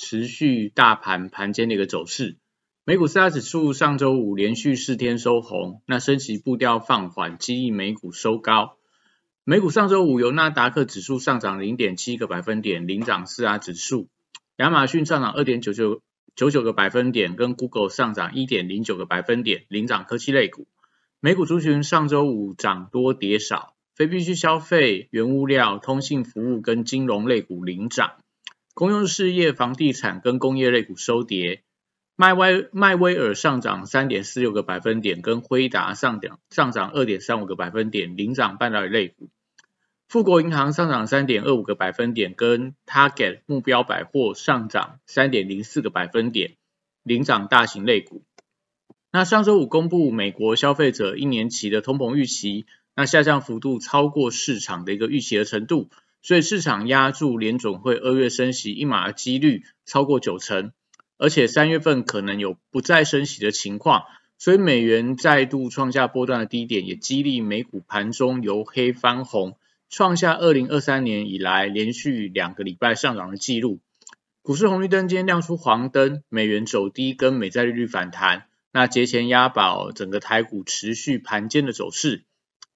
持续大盘盘间的一个走势，美股四大指数上周五连续四天收红，那升息步调放缓，激励美股收高。美股上周五由纳达克指数上涨零点七个百分点，领涨四大指数；亚马逊上涨二点九九九九个百分点，跟 Google 上涨一点零九个百分点，领涨科技类股。美股族群上周五涨多跌少，非必需消费、原物料、通信服务跟金融类股领涨。公用事业、房地产跟工业类股收跌，迈威迈威尔上涨三点四六个百分点，跟辉达上涨上涨二点三五个百分点，领涨半导体类股。富国银行上涨三点二五个百分点，跟 Target 目标百货上涨三点零四个百分点，领涨大型类股。那上周五公布美国消费者一年期的通膨预期，那下降幅度超过市场的一个预期的程度。所以市场压住联总会二月升息一码的几率超过九成，而且三月份可能有不再升息的情况，所以美元再度创下波段的低点，也激励美股盘中由黑翻红，创下二零二三年以来连续两个礼拜上涨的记录。股市红绿灯今天亮出黄灯，美元走低跟美债利率反弹，那节前押宝整个台股持续盘间的走势，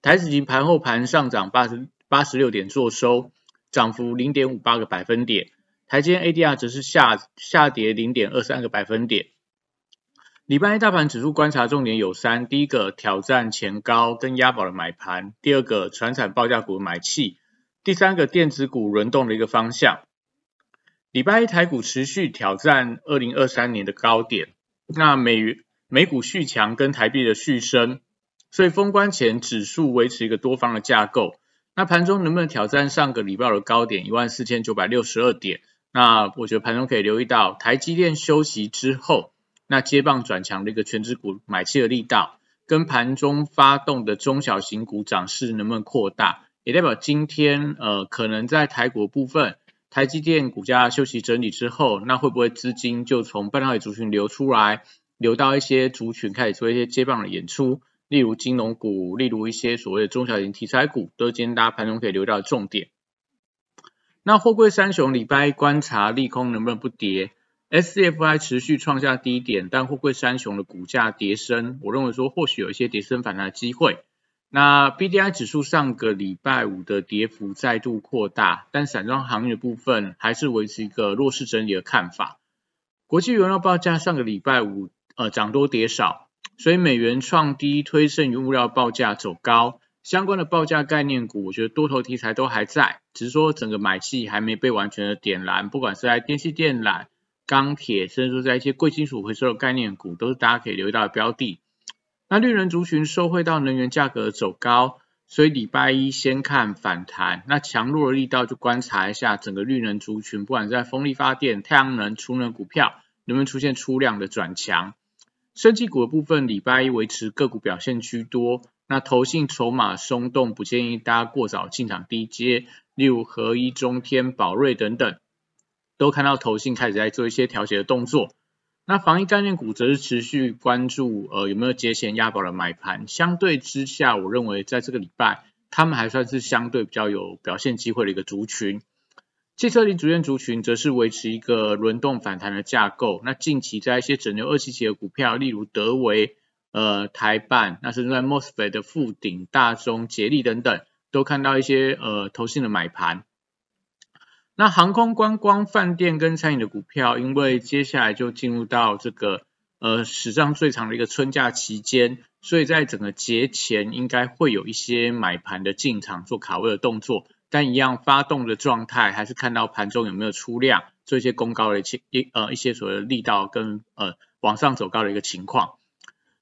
台指期盘后盘上涨八十。八十六点做收，涨幅零点五八个百分点。台积 ADR 则是下下跌零点二三个百分点。礼拜一大盘指数观察重点有三：第一个挑战前高跟押宝的买盘；第二个船产报价股的买气；第三个电子股轮动的一个方向。礼拜一台股持续挑战二零二三年的高点，那美美股续强跟台币的续升，所以封关前指数维持一个多方的架构。那盘中能不能挑战上个礼拜的高点一万四千九百六十二点？那我觉得盘中可以留意到台积电休息之后，那接棒转强的一个全指股买气的力道，跟盘中发动的中小型股涨势能不能扩大，也代表今天呃可能在台股部分，台积电股价休息整理之后，那会不会资金就从半导体族群流出来，流到一些族群开始做一些接棒的演出？例如金融股，例如一些所谓的中小型题材股，都是今天大家盘中可以留到的重点。那货柜三雄礼拜一观察利空能不能不跌？SCFI 持续创下低点，但货柜三雄的股价跌升，我认为说或许有一些跌升反弹的机会。那 BDI 指数上个礼拜五的跌幅再度扩大，但散装行业的部分还是维持一个弱势整理的看法。国际原料报价上个礼拜五呃涨多跌少。所以美元创低，推升原物料报价走高，相关的报价概念股，我觉得多头题材都还在，只是说整个买气还没被完全的点燃。不管是在电器电缆、钢铁，甚至说在一些贵金属回收的概念股，都是大家可以留意到的标的。那绿能族群受惠到能源价格走高，所以礼拜一先看反弹，那强弱的力道就观察一下整个绿能族群，不管在风力发电、太阳能、储能股票，能不能出现出量的转强。升绩股的部分，礼拜一维持个股表现居多。那投信筹码松动，不建议大家过早进场低接，例如合一、中天、宝瑞等等，都看到投信开始在做一些调节的动作。那防疫概念股则是持续关注，呃，有没有节前押宝的买盘。相对之下，我认为在这个礼拜，他们还算是相对比较有表现机会的一个族群。汽车零组件族群则是维持一个轮动反弹的架构。那近期在一些整流二期企的股票，例如德维、呃台办，那甚至在 Mosfet 的富鼎、大中、捷力等等，都看到一些呃投信的买盘。那航空、观光、饭店跟餐饮的股票，因为接下来就进入到这个呃史上最长的一个春假期间，所以在整个节前应该会有一些买盘的进场做卡位的动作。但一样发动的状态，还是看到盘中有没有出量，做一些攻高的情一呃一些所谓的力道跟呃往上走高的一个情况。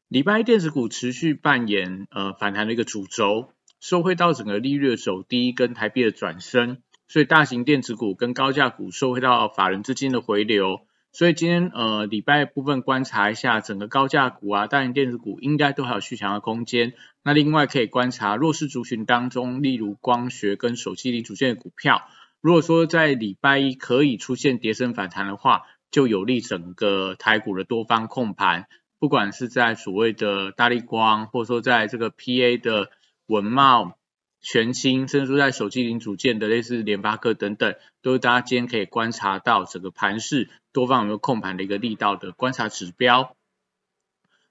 礼拜一电子股持续扮演呃反弹的一个主轴，受惠到整个利率的走低跟台币的转升，所以大型电子股跟高价股受惠到法人资金的回流，所以今天呃礼拜部分观察一下整个高价股啊，大型电子股应该都还有续强的空间。那另外可以观察弱势族群当中，例如光学跟手机零组件的股票，如果说在礼拜一可以出现跌升反弹的话，就有利整个台股的多方控盘。不管是在所谓的大力光，或者说在这个 PA 的文茂、全新，甚至说在手机零组件的类似联发科等等，都是大家今天可以观察到整个盘势多方有没有控盘的一个力道的观察指标。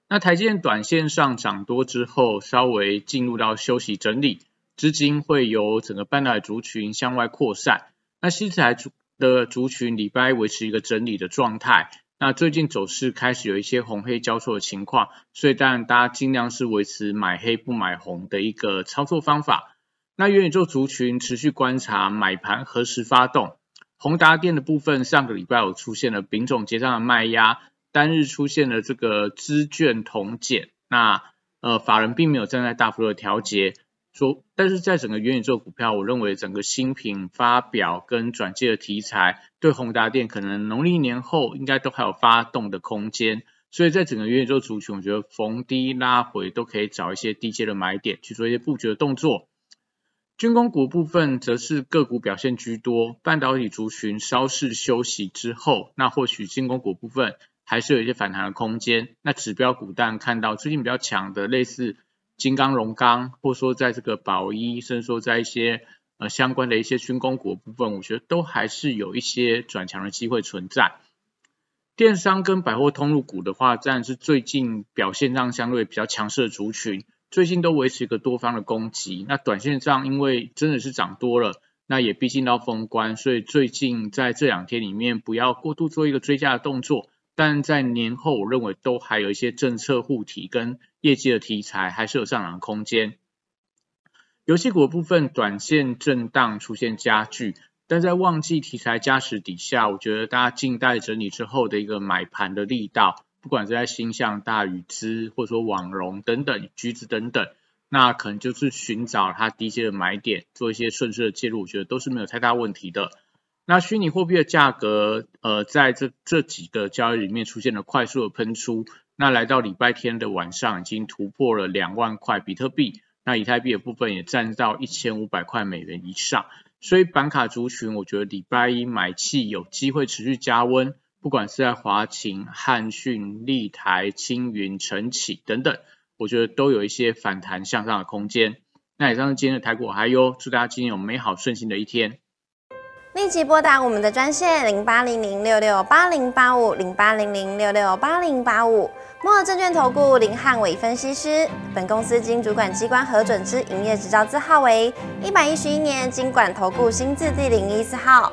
那台积电短线上涨多之后，稍微进入到休息整理，资金会由整个半导体族群向外扩散。那西材族的族群礼拜维持一个整理的状态。那最近走势开始有一些红黑交错的情况，所以当然大家尽量是维持买黑不买红的一个操作方法。那元宇宙族群持续观察买盘何时发动。宏达电的部分上个礼拜有出现了丙种结账的卖压，单日出现了这个资券同减，那呃法人并没有站在大幅的调节。说，但是在整个元宇宙股票，我认为整个新品发表跟转借的题材，对宏达电可能农历年后应该都还有发动的空间，所以在整个元宇宙族群，我觉得逢低拉回都可以找一些低阶的买点去做一些布局的动作。军工股部分则是个股表现居多，半导体族群稍事休息之后，那或许军工股部分还是有一些反弹的空间。那指标股但看到最近比较强的类似。金刚、龙钢，或者说在这个宝一，甚至说在一些呃相关的一些军工股部分，我觉得都还是有一些转强的机会存在。电商跟百货通路股的话，自然是最近表现上相对比较强势的族群，最近都维持一个多方的攻击。那短线上因为真的是涨多了，那也毕竟到封关，所以最近在这两天里面不要过度做一个追加的动作。但在年后，我认为都还有一些政策护体跟业绩的题材，还是有上涨空间。游戏股部分短线震荡出现加剧，但在旺季题材加持底下，我觉得大家静待整理之后的一个买盘的力道，不管是在星象、大宇资，或者说网龙等等、橘子等等，那可能就是寻找它低阶的买点，做一些顺势的介入，我觉得都是没有太大问题的。那虚拟货币的价格，呃，在这这几个交易里面出现了快速的喷出。那来到礼拜天的晚上，已经突破了两万块比特币。那以太币的部分也占到一千五百块美元以上。所以板卡族群，我觉得礼拜一买气有机会持续加温。不管是在华勤、汉讯、立台、青云、晨起等等，我觉得都有一些反弹向上的空间。那以上是今天的台股还有，祝大家今天有美好顺心的一天。立即拨打我们的专线零八零零六六八零八五零八零零六六八零八五摩尔证券投顾林汉伟分析师。本公司经主管机关核准之营业执照字号为一百一十一年经管投顾新字第零一四号。